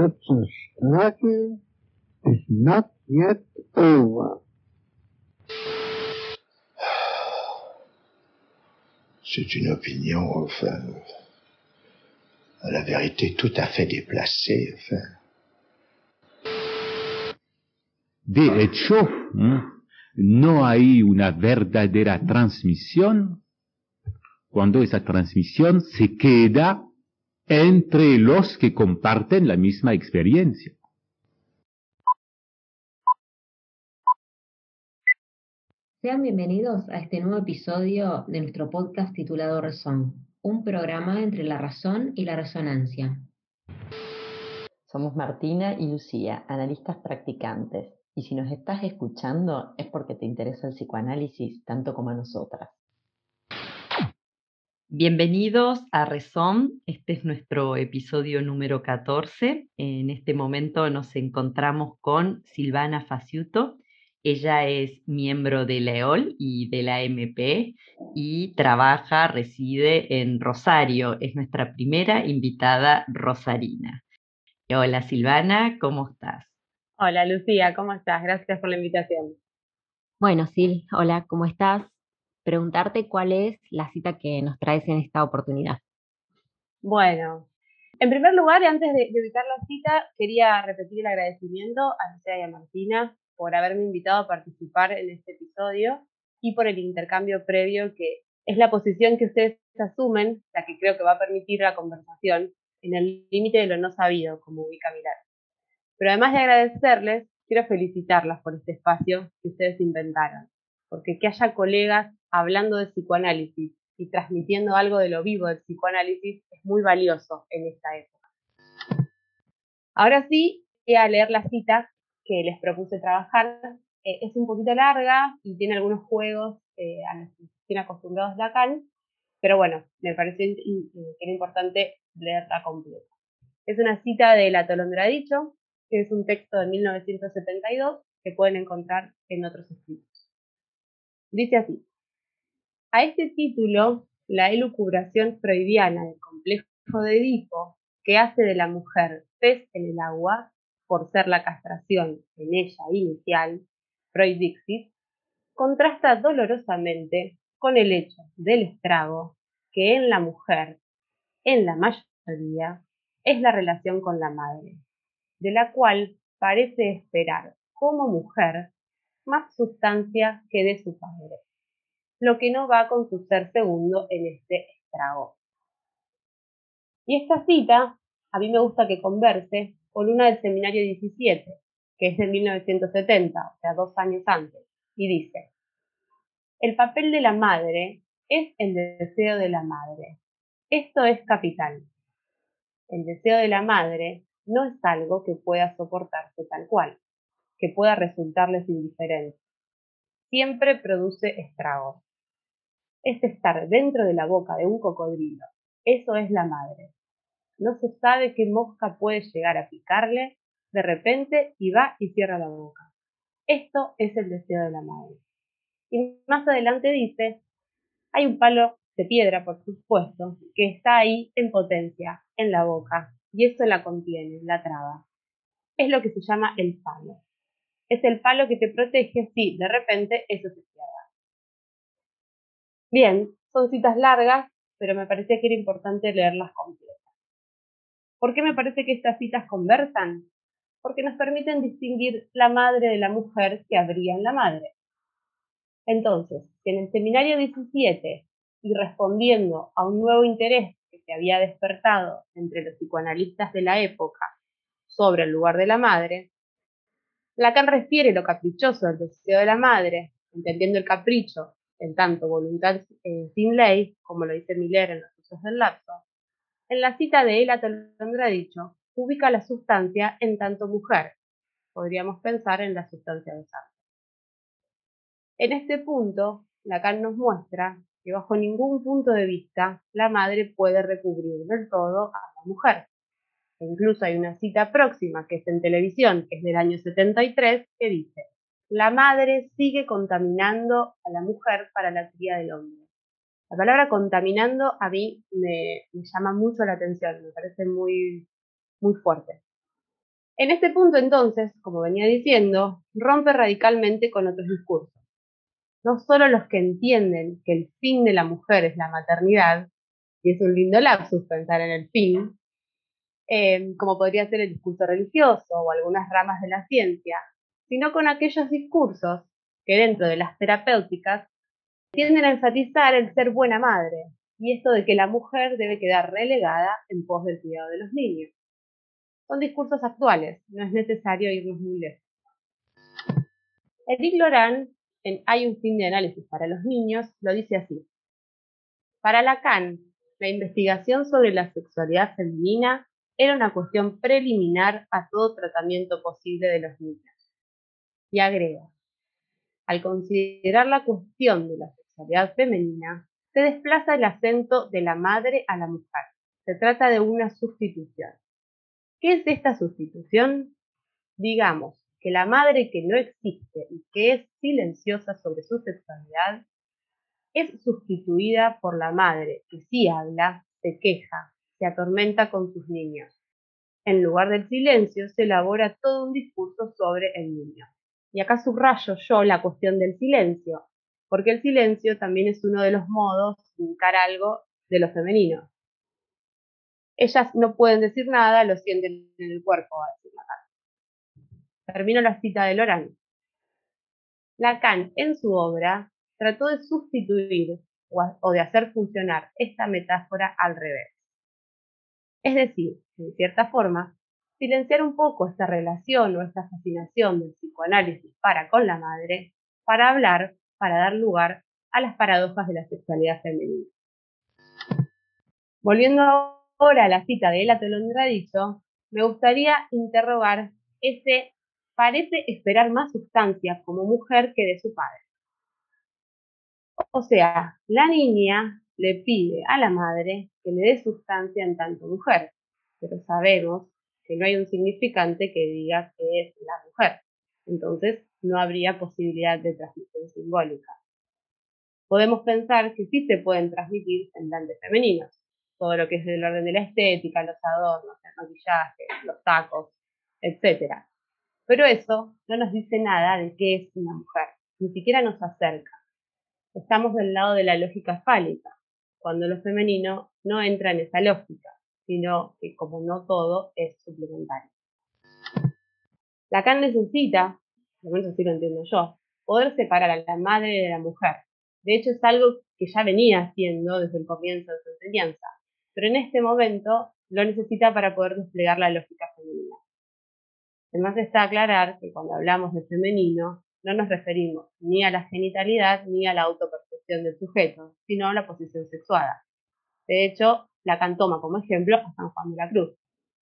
that the struggle is not yet over. C'est une opinion, enfin, à la vérité tout à fait déplacée, enfin. De hecho, no hay una verdadera transmisión cuando esa transmisión se queda entre los que comparten la misma experiencia. Sean bienvenidos a este nuevo episodio de nuestro podcast titulado Razón, un programa entre la razón y la resonancia. Somos Martina y Lucía, analistas practicantes, y si nos estás escuchando es porque te interesa el psicoanálisis tanto como a nosotras. Bienvenidos a Rezón, este es nuestro episodio número 14. En este momento nos encontramos con Silvana Faciuto, ella es miembro de la EOL y de la MP y trabaja, reside en Rosario. Es nuestra primera invitada rosarina. Hola Silvana, ¿cómo estás? Hola Lucía, ¿cómo estás? Gracias por la invitación. Bueno, Sil, hola, ¿cómo estás? Preguntarte cuál es la cita que nos traes en esta oportunidad. Bueno, en primer lugar, antes de, ubicar la cita, quería repetir el agradecimiento a Lucía y a Martina por haberme invitado a participar en este episodio y por el intercambio previo que es la posición que ustedes asumen, la que creo que va a permitir la conversación en el límite de lo no sabido, como ubica Mirar. Pero además de agradecerles, quiero felicitarlas por este espacio que ustedes inventaron, porque que haya colegas hablando de psicoanálisis y transmitiendo algo de lo vivo del psicoanálisis es muy valioso en esta época. Ahora sí, voy a leer la cita que les propuse trabajar. Eh, es un poquito larga y tiene algunos juegos eh, a los que estén acostumbrados Lacan, pero bueno, me pareció que era importante leerla completa. Es una cita de La Tolondra Dicho, que es un texto de 1972 que pueden encontrar en otros escritos. Dice así, a este título, la elucubración freudiana del complejo de Edipo, que hace de la mujer pez en el agua, por ser la castración en ella inicial, Freud Dixit, contrasta dolorosamente con el hecho del estrago que en la mujer, en la mayoría, es la relación con la madre, de la cual parece esperar como mujer más sustancia que de su padre, lo que no va con su ser segundo en este estrago. Y esta cita, a mí me gusta que converse con una del seminario 17, que es de 1970, o sea, dos años antes, y dice, el papel de la madre es el deseo de la madre. Esto es capital. El deseo de la madre no es algo que pueda soportarse tal cual, que pueda resultarles indiferente. Siempre produce estragos. Es estar dentro de la boca de un cocodrilo. Eso es la madre no se sabe qué mosca puede llegar a picarle de repente y va y cierra la boca. Esto es el deseo de la madre. Y más adelante dice, hay un palo de piedra, por supuesto, que está ahí en potencia, en la boca, y eso la contiene, la traba. Es lo que se llama el palo. Es el palo que te protege si de repente eso se cierra. Bien, son citas largas, pero me parecía que era importante leerlas completas. ¿Por qué me parece que estas citas conversan? Porque nos permiten distinguir la madre de la mujer que habría en la madre. Entonces, en el seminario 17, y respondiendo a un nuevo interés que se había despertado entre los psicoanalistas de la época sobre el lugar de la madre, Lacan refiere lo caprichoso del deseo de la madre, entendiendo el capricho en tanto voluntad eh, sin ley, como lo dice Miller en los usos del lapso, en la cita de él, ha dicho, ubica la sustancia en tanto mujer. Podríamos pensar en la sustancia de sangre. En este punto, Lacan nos muestra que bajo ningún punto de vista la madre puede recubrir del todo a la mujer. E incluso hay una cita próxima que es en televisión, que es del año 73, que dice, la madre sigue contaminando a la mujer para la cría del hombre. La palabra contaminando a mí me, llama mucho la atención, me parece muy, muy fuerte. En este punto entonces, como venía diciendo, rompe radicalmente con otros discursos. No solo los que entienden que el fin de la mujer es la maternidad, y es un lindo lapsus pensar en el fin, eh, como podría ser el discurso religioso o algunas ramas de la ciencia, sino con aquellos discursos que dentro de las terapéuticas tienden a enfatizar el ser buena madre y esto de que la mujer debe quedar relegada en pos del cuidado de los niños. Son discursos actuales, no es necesario irnos muy lejos. Edith Loran, en Hay un fin de análisis para los niños, lo dice así. Para Lacan, la investigación sobre la sexualidad femenina era una cuestión preliminar a todo tratamiento posible de los niños. Y agrega, al considerar la cuestión de la sexualidad femenina, se desplaza el acento de la madre a la mujer. Se trata de una sustitución. ¿Qué es esta sustitución? Digamos que la madre que no existe y que es silenciosa sobre su sexualidad es sustituida por la madre que sí habla, se queja, se atormenta con sus niños. En lugar del silencio se elabora todo un discurso sobre el niño. Y acá subrayo yo la cuestión del silencio, porque el silencio también es uno de los modos de indicar algo de lo femenino ellas no pueden decir nada, lo sienten en el cuerpo, a decir. Termino la cita de Loran. Lacan, en su obra, trató de sustituir o de hacer funcionar esta metáfora al revés. Es decir, en cierta forma, silenciar un poco esta relación o esta fascinación del psicoanálisis para con la madre, para hablar, para dar lugar a las paradojas de la sexualidad femenina. Volviendo ahora la cita de Ela te lo dicho, me gustaría interrogar ese parece esperar más sustancia como mujer que de su padre. O sea, la niña le pide a la madre que le dé sustancia en tanto mujer, pero sabemos que no hay un significante que diga que es la mujer. Entonces, no habría posibilidad de transmisión simbólica. Podemos pensar que sí se pueden transmitir semblantes femeninos, todo lo que es del orden de la estética, los adornos, el maquillaje, los tacos, etc. Pero eso no nos dice nada de qué es una mujer, ni siquiera nos acerca. Estamos del lado de la lógica fálica, cuando lo femenino no entra en esa lógica, sino que como no todo es suplementario. Lacan necesita, por lo menos así lo entiendo yo, poder separar a la madre de la mujer. De hecho, es algo que ya venía haciendo desde el comienzo de su enseñanza pero en este momento lo necesita para poder desplegar la lógica femenina. Además está aclarar que cuando hablamos de femenino no nos referimos ni a la genitalidad ni a la autopercepción del sujeto, sino a la posición sexuada. De hecho, Lacan toma como ejemplo a San Juan de la Cruz.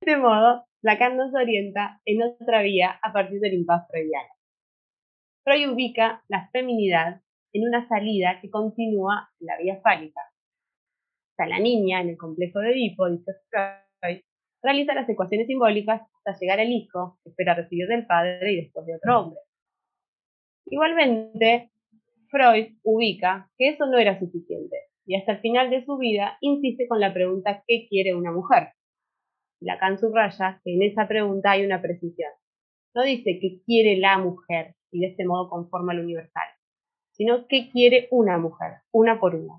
De este modo, Lacan nos orienta en otra vía a partir del impas freudiano. Freud ubica la feminidad en una salida que continúa la vía fálica, la niña en el complejo de Edipo, dice Freud, realiza las ecuaciones simbólicas hasta llegar al hijo, que espera recibir del padre y después de otro hombre. Igualmente, Freud ubica que eso no era suficiente y hasta el final de su vida insiste con la pregunta ¿qué quiere una mujer? Lacan subraya que en esa pregunta hay una precisión. No dice qué quiere la mujer y de este modo conforma lo universal, sino qué quiere una mujer, una por una.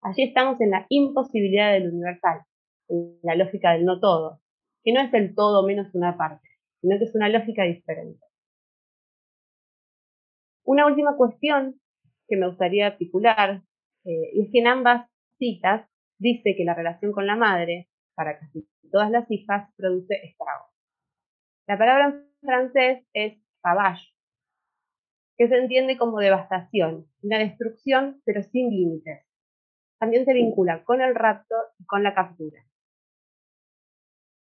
Allí estamos en la imposibilidad del universal, en la lógica del no todo, que no es el todo menos una parte, sino que es una lógica diferente. Una última cuestión que me gustaría articular, eh, y es que en ambas citas dice que la relación con la madre, para casi todas las hijas, produce estrago. La palabra en francés es ravage, que se entiende como devastación, una destrucción pero sin límites también se vincula con el rapto y con la captura.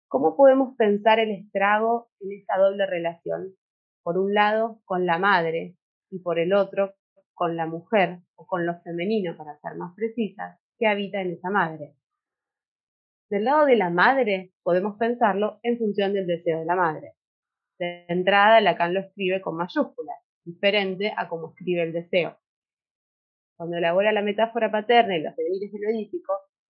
¿Cómo podemos pensar el estrago en esta doble relación? Por un lado, con la madre y por el otro, con la mujer o con lo femenino, para ser más precisas, que habita en esa madre. Del lado de la madre, podemos pensarlo en función del deseo de la madre. De entrada, Lacan lo escribe con mayúsculas, diferente a como escribe el deseo. Cuando elabora la metáfora paterna y los devenires del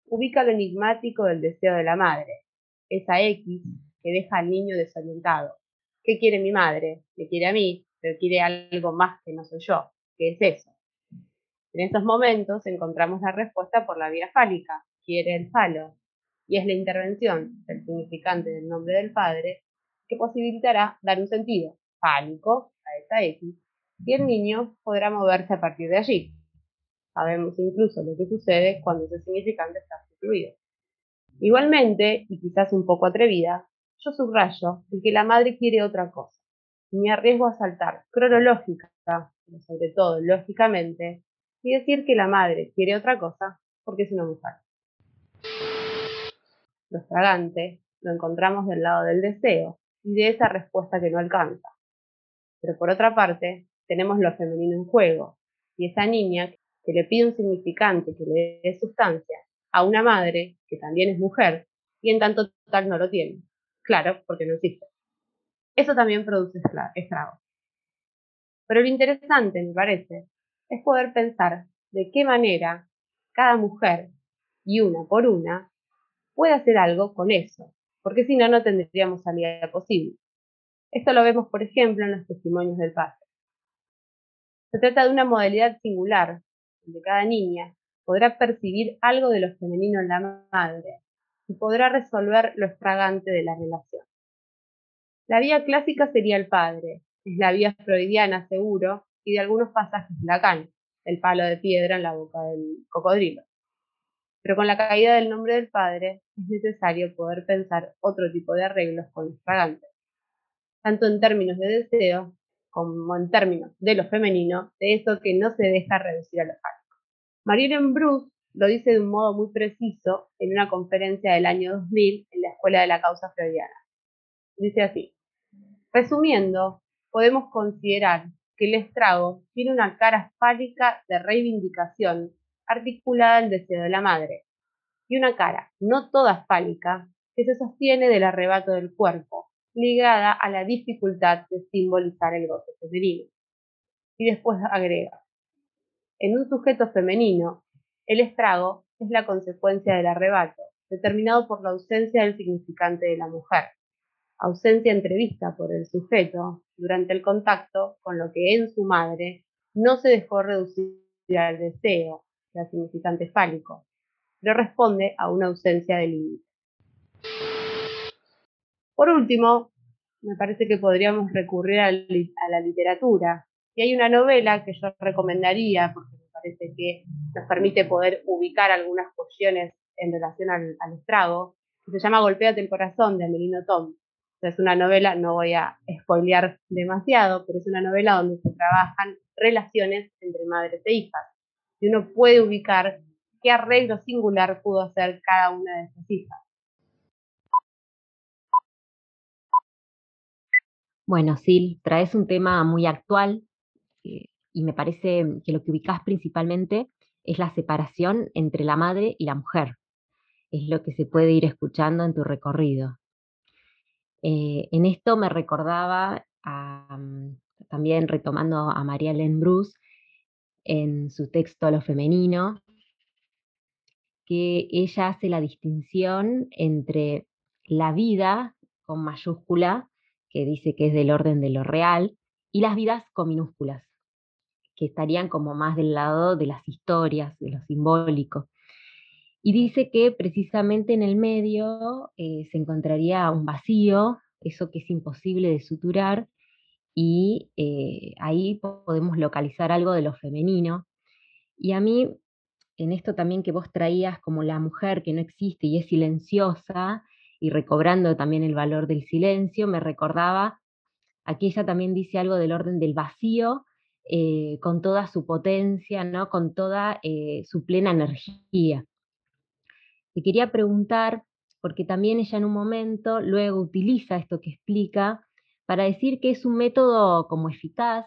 ubica lo enigmático del deseo de la madre, esa X que deja al niño desorientado. ¿Qué quiere mi madre? Me quiere a mí, pero quiere algo más que no soy yo. ¿Qué es eso? En estos momentos encontramos la respuesta por la vía fálica, quiere el falo, y es la intervención del significante del nombre del padre que posibilitará dar un sentido fálico a esa X, y el niño podrá moverse a partir de allí. Sabemos incluso lo que sucede cuando ese significante está sustituido. Igualmente, y quizás un poco atrevida, yo subrayo el que la madre quiere otra cosa. Y me arriesgo a saltar cronológica, sobre todo lógicamente, y decir que la madre quiere otra cosa porque es una mujer. Lo fragante lo encontramos del lado del deseo y de esa respuesta que no alcanza. Pero por otra parte, tenemos lo femenino en juego y esa niña que le pide un significante que le dé sustancia a una madre que también es mujer y en tanto total no lo tiene. Claro, porque no existe. Eso también produce estragos. Pero lo interesante, me parece, es poder pensar de qué manera cada mujer, y una por una, puede hacer algo con eso, porque si no, no tendríamos salida posible. Esto lo vemos, por ejemplo, en los testimonios del padre. Se trata de una modalidad singular, donde cada niña podrá percibir algo de lo femenino en la madre y podrá resolver lo extravagante de la relación. La vía clásica sería el padre, es la vía freudiana seguro y de algunos pasajes de Lacan, el palo de piedra en la boca del cocodrilo. Pero con la caída del nombre del padre es necesario poder pensar otro tipo de arreglos con los fragantes, tanto en términos de deseo como en términos de lo femenino, de eso que no se deja reducir a lo fálico. Mariellen Bruce lo dice de un modo muy preciso en una conferencia del año 2000 en la Escuela de la Causa Freudiana. Dice así, resumiendo, podemos considerar que el estrago tiene una cara fálica de reivindicación articulada al deseo de la madre, y una cara no toda fálica que se sostiene del arrebato del cuerpo, ligada a la dificultad de simbolizar el goce femenino. Y después agrega, en un sujeto femenino, el estrago es la consecuencia del arrebato, determinado por la ausencia del significante de la mujer, ausencia entrevista por el sujeto durante el contacto con lo que en su madre no se dejó reducir al deseo, al significante fálico, pero responde a una ausencia de límite. Por último, me parece que podríamos recurrir a, la literatura. Y hay una novela que yo recomendaría, porque me parece que nos permite poder ubicar algunas cuestiones en relación al, al estrago, que se llama Golpéate el corazón, de Amelino Tom es una novela, no voy a spoilear demasiado, pero es una novela donde se trabajan relaciones entre madres e hijas. Y uno puede ubicar qué arreglo singular pudo hacer cada una de esas hijas. Bueno, Sil, traes un tema muy actual eh, y me parece que lo que ubicás principalmente es la separación entre la madre y la mujer. Es lo que se puede ir escuchando en tu recorrido. Eh, en esto me recordaba, mm, también retomando a María Len Bruce, en su texto Lo Femenino, que ella hace la distinción entre la vida con mayúscula, que dice que es del orden de lo real, y las vidas con minúsculas, que estarían como más del lado de las historias, de lo simbólico. Y dice que precisamente en el medio eh, se encontraría un vacío, eso que es imposible de suturar, y eh, ahí podemos localizar algo de lo femenino. Y a mí, en esto también que vos traías como la mujer que no existe y es silenciosa, y recobrando también el valor del silencio, me recordaba, aquí ella también dice algo del orden del vacío, eh, con toda su potencia, ¿no? con toda su plena energía. Te quería preguntar, porque también ella en un momento luego utiliza esto que explica para decir que es un método como eficaz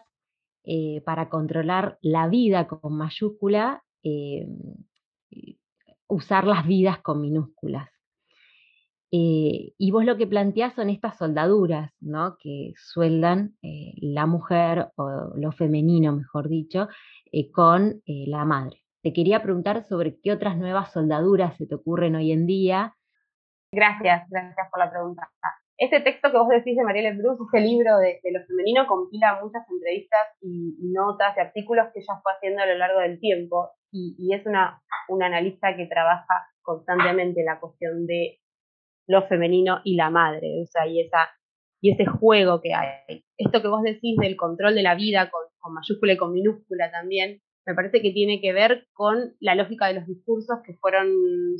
eh, para controlar la vida con mayúscula, eh, usar las vidas con minúsculas. Eh, y vos lo que planteás son estas soldaduras, ¿no? Que sueldan la mujer, o lo femenino, mejor dicho, con la madre. Te quería preguntar sobre qué otras nuevas soldaduras se te ocurren hoy en día. Gracias, gracias por la pregunta. Este texto que vos decís de Marielle Bruce, este libro de, lo femenino, compila muchas entrevistas y, notas y artículos que ella fue haciendo a lo largo del tiempo. Y, es una, una analista que trabaja constantemente la cuestión de lo femenino y la madre, o sea, y, esa, y ese juego que hay. Esto que vos decís del control de la vida con, con mayúscula y con minúscula también, me parece que tiene que ver con la lógica de los discursos que fueron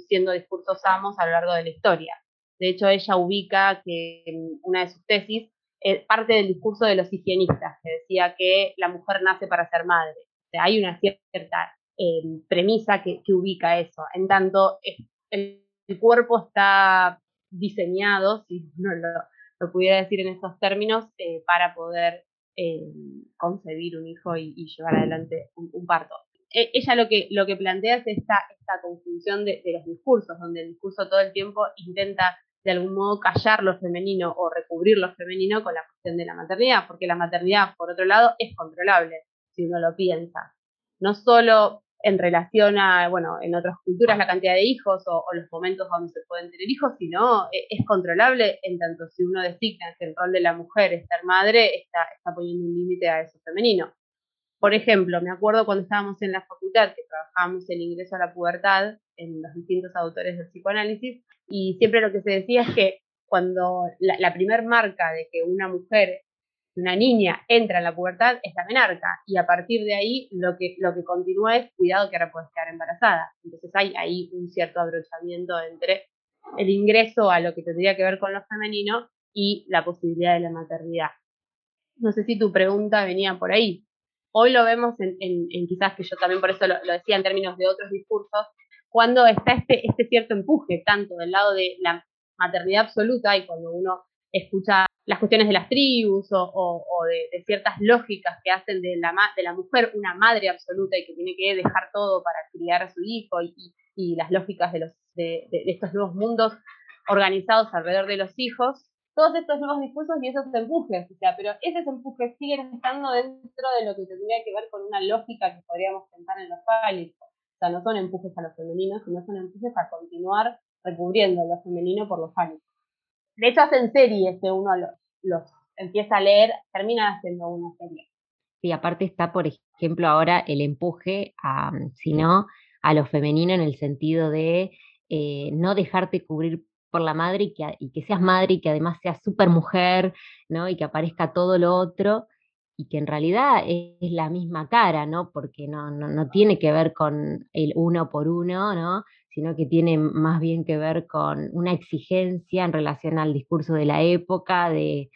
siendo discursos amos a lo largo de la historia. De hecho, ella ubica que en una de sus tesis es parte del discurso de los higienistas, que decía que la mujer nace para ser madre. O hay una cierta eh, premisa que, ubica eso. En tanto, el, cuerpo está diseñado, si uno lo, pudiera decir en esos términos, eh, para poder eh, concebir un hijo y, llevar adelante un, parto. E, ella lo que, lo que plantea es esta, esta conjunción de, los discursos, donde el discurso todo el tiempo intenta de algún modo callar lo femenino o recubrir lo femenino con la cuestión de la maternidad, porque la maternidad, por otro lado, es controlable, si uno lo piensa. No solo en relación a, bueno, en otras culturas la cantidad de hijos o, los momentos donde se pueden tener hijos, sino e, es controlable en tanto si uno designa que el rol de la mujer es ser madre, está, está poniendo un límite a eso femenino. Por ejemplo, me acuerdo cuando estábamos en la facultad que trabajábamos el ingreso a la pubertad en los distintos autores del psicoanálisis y siempre lo que se decía es que cuando la, la primer marca de que una mujer una niña entra en la pubertad es la menarca y a partir de ahí lo que, lo que continúa es cuidado que ahora puedes quedar embarazada. Entonces hay ahí un cierto abrochamiento entre el ingreso a lo que tendría que ver con lo femenino y la posibilidad de la maternidad. No sé si tu pregunta venía por ahí. Hoy lo vemos en, quizás que yo también por eso lo, decía en términos de otros discursos, cuando está este, este cierto empuje tanto del lado de la maternidad absoluta y cuando uno escucha las cuestiones de las tribus o, de, ciertas lógicas que hacen de la, de la mujer una madre absoluta y que tiene que dejar todo para criar a su hijo y, las lógicas de, los, de, estos nuevos mundos organizados alrededor de los hijos, todos estos nuevos discursos y esos empujes, o sea, pero esos empujes siguen estando dentro de lo que tendría que ver con una lógica que podríamos pensar en los fálicos. O sea, no son empujes a los femeninos, sino son empujes a continuar recubriendo lo femenino por lo fálico de hecho hacen series que uno los, empieza a leer, termina haciendo una serie. Sí, aparte está, por ejemplo, ahora el empuje a, si no, a lo femenino en el sentido de eh, no dejarte cubrir por la madre y que, y que, seas madre y que además seas súper mujer, ¿no? Y que aparezca todo lo otro y que en realidad es, la misma cara, ¿no? Porque no, no, no, tiene que ver con el uno por uno, ¿no? Sino que tiene más bien que ver con una exigencia en relación al discurso de la época, de,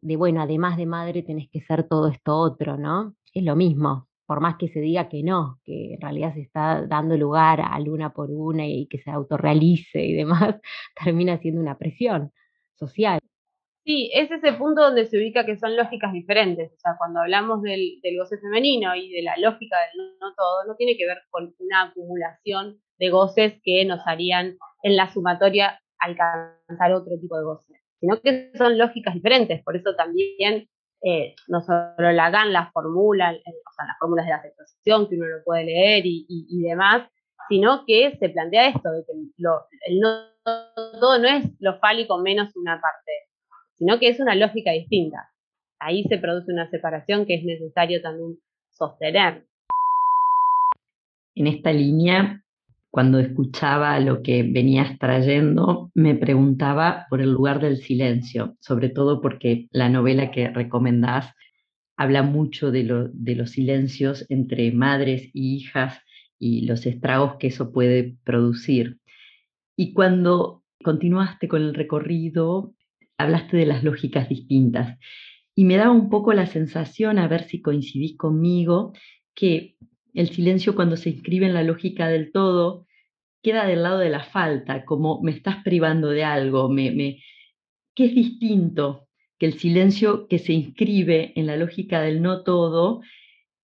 bueno, además de madre tenés que ser todo esto otro, ¿no? Es lo mismo, por más que se diga que no, que en realidad se está dando lugar a luna por una y que se autorrealice y demás, termina siendo una presión social. Sí, es ese punto donde se ubica que son lógicas diferentes. O sea, cuando hablamos del, del goce femenino y de la lógica del no todo, no tiene que ver con una acumulación de goces que nos harían en la sumatoria alcanzar otro tipo de goces, sino que son lógicas diferentes, por eso también eh, no solo la GAN la o sea, las fórmulas de la aceptación que uno lo puede leer y, demás, sino que se plantea esto, de que el no, todo no es lo fálico menos una parte, sino que es una lógica distinta. Ahí se produce una separación que es necesario también sostener. En esta línea, cuando escuchaba lo que venías trayendo, me preguntaba por el lugar del silencio, sobre todo porque la novela que recomendás habla mucho de, los silencios entre madres y hijas y los estragos que eso puede producir. Y cuando continuaste con el recorrido, hablaste de las lógicas distintas. Y me daba un poco la sensación, a ver si coincidís conmigo, que el silencio cuando se inscribe en la lógica del todo queda del lado de la falta, como me estás privando de algo, me, me, que es distinto que el silencio que se inscribe en la lógica del no todo,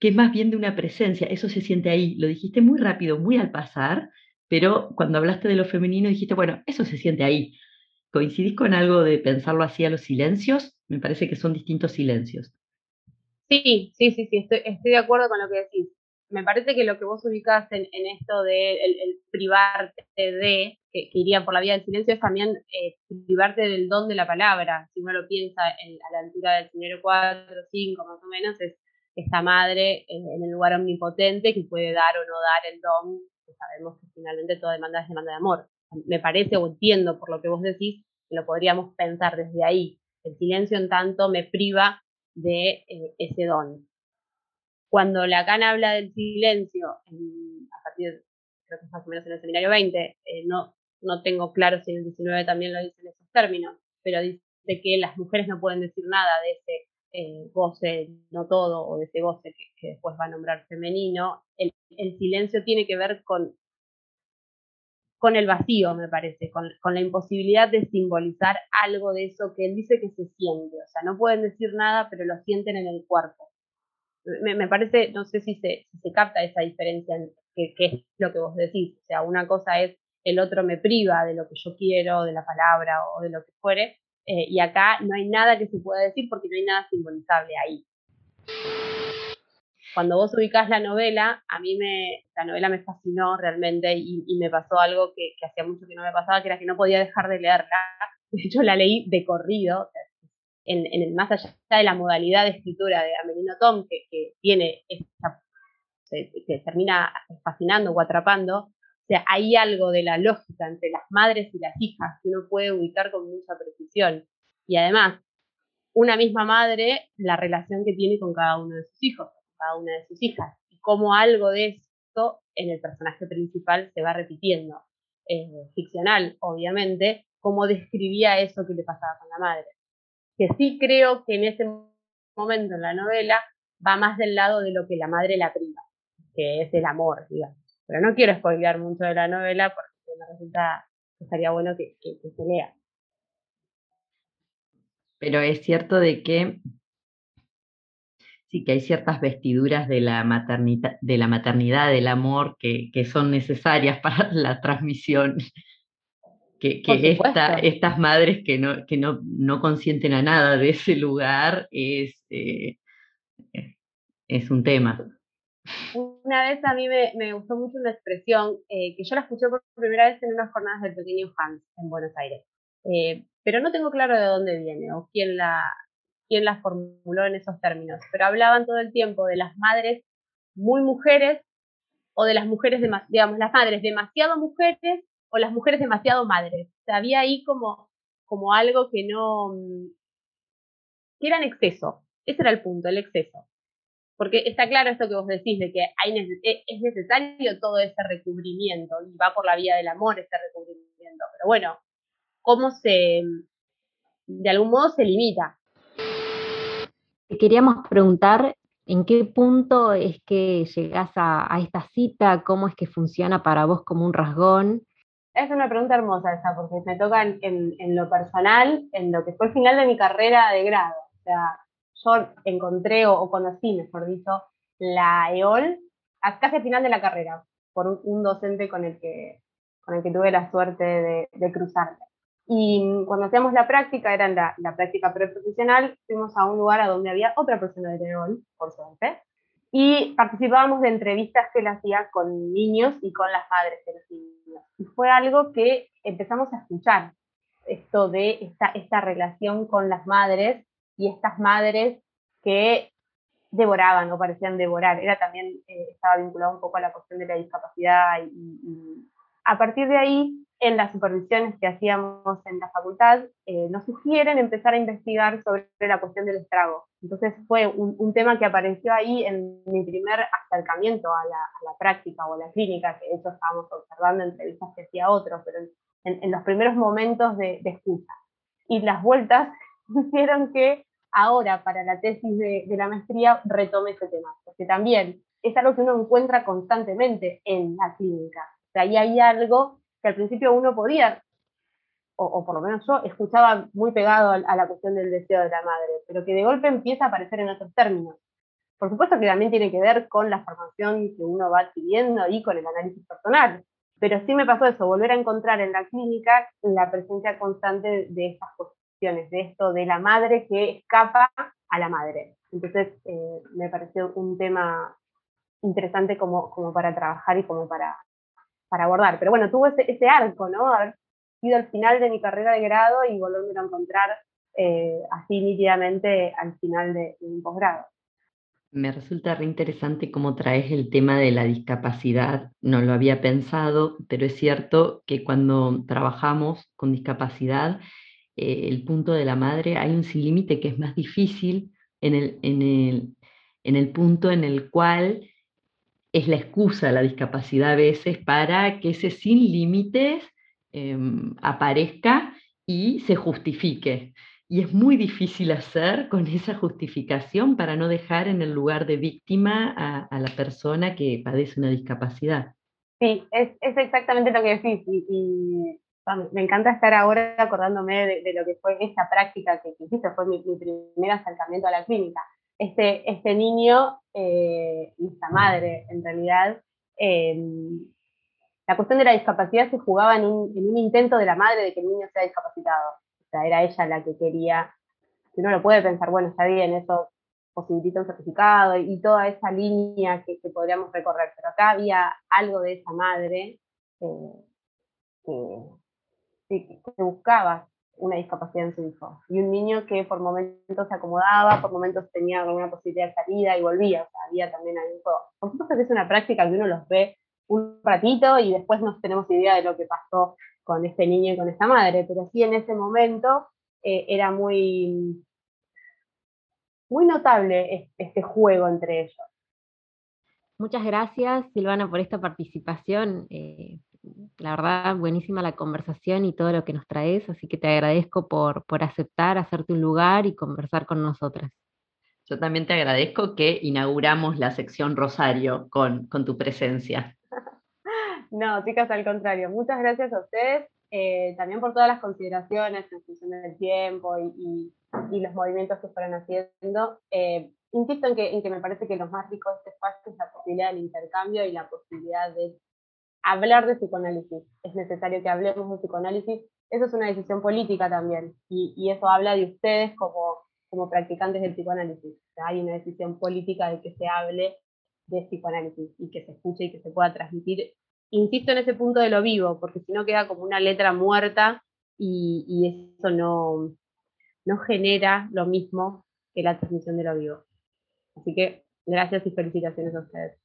que es más bien de una presencia, eso se siente ahí, lo dijiste muy rápido, muy al pasar, pero cuando hablaste de lo femenino dijiste, bueno, eso se siente ahí. ¿Coincidís con algo de pensarlo así a los silencios? Me parece que son distintos silencios. Sí, sí, sí, sí, estoy, estoy de acuerdo con lo que decís. Me parece que lo que vos ubicás en, esto de el, privarte de, que, iría por la vía del silencio, es también eh, privarte del don de la palabra. Si uno lo piensa a la altura del señor 4, 5 más o menos, es esta madre en el lugar omnipotente que puede dar o no dar el don, que sabemos que finalmente toda demanda es demanda de amor. Me parece o entiendo por lo que vos decís, que lo podríamos pensar desde ahí. El silencio en tanto me priva de eh, ese don. Cuando Lacan habla del silencio, a partir, creo que más o menos en el seminario 20, eh, no, no tengo claro si en el 19 también lo dice en esos términos, pero dice que las mujeres no pueden decir nada de ese eh, goce, no todo, o de ese goce que, después va a nombrar femenino. El, silencio tiene que ver con, con el vacío, me parece, con, la imposibilidad de simbolizar algo de eso que él dice que se siente. O sea, no pueden decir nada, pero lo sienten en el cuerpo me, parece, no sé si se, se capta esa diferencia, en que, es lo que vos decís. O sea, una cosa es el otro me priva de lo que yo quiero, de la palabra o de lo que fuere, eh, y acá no hay nada que se pueda decir porque no hay nada simbolizable ahí. Cuando vos ubicás la novela, a mí me, la novela me fascinó realmente y, me pasó algo que, que, hacía mucho que no me pasaba, que era que no podía dejar de leerla. De hecho, la leí de corrido, en, el más allá de la modalidad de escritura de Amelino Tom, que, tiene esta, que termina fascinando o atrapando, o hay algo de la lógica entre las madres y las hijas que uno puede ubicar con mucha precisión. Y además, una misma madre, la relación que tiene con cada uno de sus hijos, cada una de sus hijas, y cómo algo de esto en el personaje principal se va repitiendo. ficcional, obviamente, cómo describía eso que le pasaba con la madre que sí creo que en ese momento en la novela va más del lado de lo que la madre la priva, que es el amor, digamos. Pero no quiero spoilear mucho de la novela porque me resulta que estaría bueno que, se lea. Pero es cierto de que sí que hay ciertas vestiduras de la maternidad, de la maternidad, del amor, que, que son necesarias para la transmisión que, estas madres que, no, que no, no, consienten a nada de ese lugar es, eh, es un tema. Una vez a mí me, gustó mucho una expresión eh, que yo la escuché por primera vez en unas jornadas del pequeño Hans en Buenos Aires, eh, pero no tengo claro de dónde viene o quién la, quién la formuló en esos términos, pero hablaban todo el tiempo de las madres muy mujeres o de las mujeres, digamos, las madres demasiado mujeres o las mujeres demasiado madres. Había ahí como, como algo que no, mm, que era en exceso. Ese era el punto, el exceso. Porque está claro esto que vos decís, de que hay e, es necesario todo ese recubrimiento y va por la vía del amor ese recubrimiento. Pero bueno, ¿cómo se, de algún modo se limita? Queríamos preguntar en qué punto es que llegás a, esta cita, cómo es que funciona para vos como un rasgón es una pregunta hermosa esa, porque me toca en, lo personal, en lo que fue el final de mi carrera de grado. O sea, yo encontré o, conocí, mejor dicho, la EOL casi al final de la carrera, por un, docente con el, que, con el que tuve la suerte de, de cruzarme. Y cuando hacíamos la práctica, era la, la práctica preprofesional, fuimos a un lugar a donde había otra persona de EOL, por suerte, y participábamos de entrevistas que él hacía con niños y con las madres de los niños. Y fue algo que empezamos a escuchar, esto de esta, esta relación con las madres y estas madres que devoraban o parecían devorar. Era también, eh, estaba vinculado un poco a la cuestión de la discapacidad y a partir de ahí en las supervisiones que hacíamos en la facultad, eh, nos sugieren empezar a investigar sobre la cuestión del estrago. Entonces fue un, tema que apareció ahí en mi primer acercamiento a la, práctica o a la clínica, que de hecho estábamos observando entrevistas que hacía otros, pero en, los primeros momentos de, escucha. Y las vueltas hicieron que ahora para la tesis de, de la maestría retome ese tema, porque también es algo que uno encuentra constantemente en la clínica. O ahí hay algo al principio uno podía, o, por lo menos yo, escuchaba muy pegado a, la cuestión del deseo de la madre, pero que de golpe empieza a aparecer en otros términos. Por supuesto que también tiene que ver con la formación que uno va adquiriendo y con el análisis personal, pero sí me pasó eso, volver a encontrar en la clínica la presencia constante de estas cuestiones, de esto de la madre que escapa a la madre. Entonces eh, me pareció un tema interesante como para trabajar y como para, para abordar. Pero bueno, tuvo ese, arco, ¿no? Haber sido al final de mi carrera de grado y volverme a encontrar eh, así nítidamente al final de, un posgrado. Me resulta reinteresante cómo traes el tema de la discapacidad. No lo había pensado, pero es cierto que cuando trabajamos con discapacidad, eh, el punto de la madre hay un límite que es más difícil en el, en, el, en el punto en el cual es la excusa la discapacidad a veces para que ese sin límites em, aparezca y se justifique. Y es muy difícil hacer con esa justificación para no dejar en el lugar de víctima a, la persona que padece una discapacidad. Sí, es, exactamente lo que decís. Y, me encanta estar ahora acordándome de, lo que fue esa práctica que, fue mi, primer acercamiento a la clínica. Este, este niño eh, y esta madre, en realidad, em, la cuestión de la discapacidad se jugaba en un, en un intento de la madre de que el niño sea discapacitado. Sea, era ella la que quería, uno lo puede pensar, bueno, está bien, eso posibilita un certificado y toda esa línea que, podríamos recorrer, pero acá había algo de esa madre eh, que, buscaba una discapacidad en su hijo. Y un niño que por momentos se acomodaba, por momentos tenía alguna posibilidad de salida y volvía. O sea, había también un juego. Por supuesto que es una práctica que uno los ve un ratito y después no tenemos idea de lo que pasó con este niño y con esta madre, pero sí en ese momento eh, era muy, muy notable este juego entre ellos. Muchas gracias, Silvana, por esta participación. Eh, la verdad, buenísima la conversación y todo lo que nos traes, así que te agradezco por, por aceptar, hacerte un lugar y conversar con nosotras. Yo también te agradezco que inauguramos la sección Rosario con, con tu presencia. No, chicas, al contrario. Muchas gracias a ustedes eh, también por todas las consideraciones en función del tiempo y, los movimientos que fueron haciendo. Eh, insisto en que, en que me parece que lo más rico de este espacio es la posibilidad del intercambio y la posibilidad de hablar de psicoanálisis. Es necesario que hablemos de psicoanálisis. Eso es una decisión política también y, eso habla de ustedes como, como practicantes del psicoanálisis. hay una decisión política de que se hable de psicoanálisis y que se escuche y que se pueda transmitir insisto en ese punto de lo vivo, porque si no queda como una letra muerta y, eso no, no genera lo mismo que la transmisión de lo vivo. Así que gracias y felicitaciones a ustedes.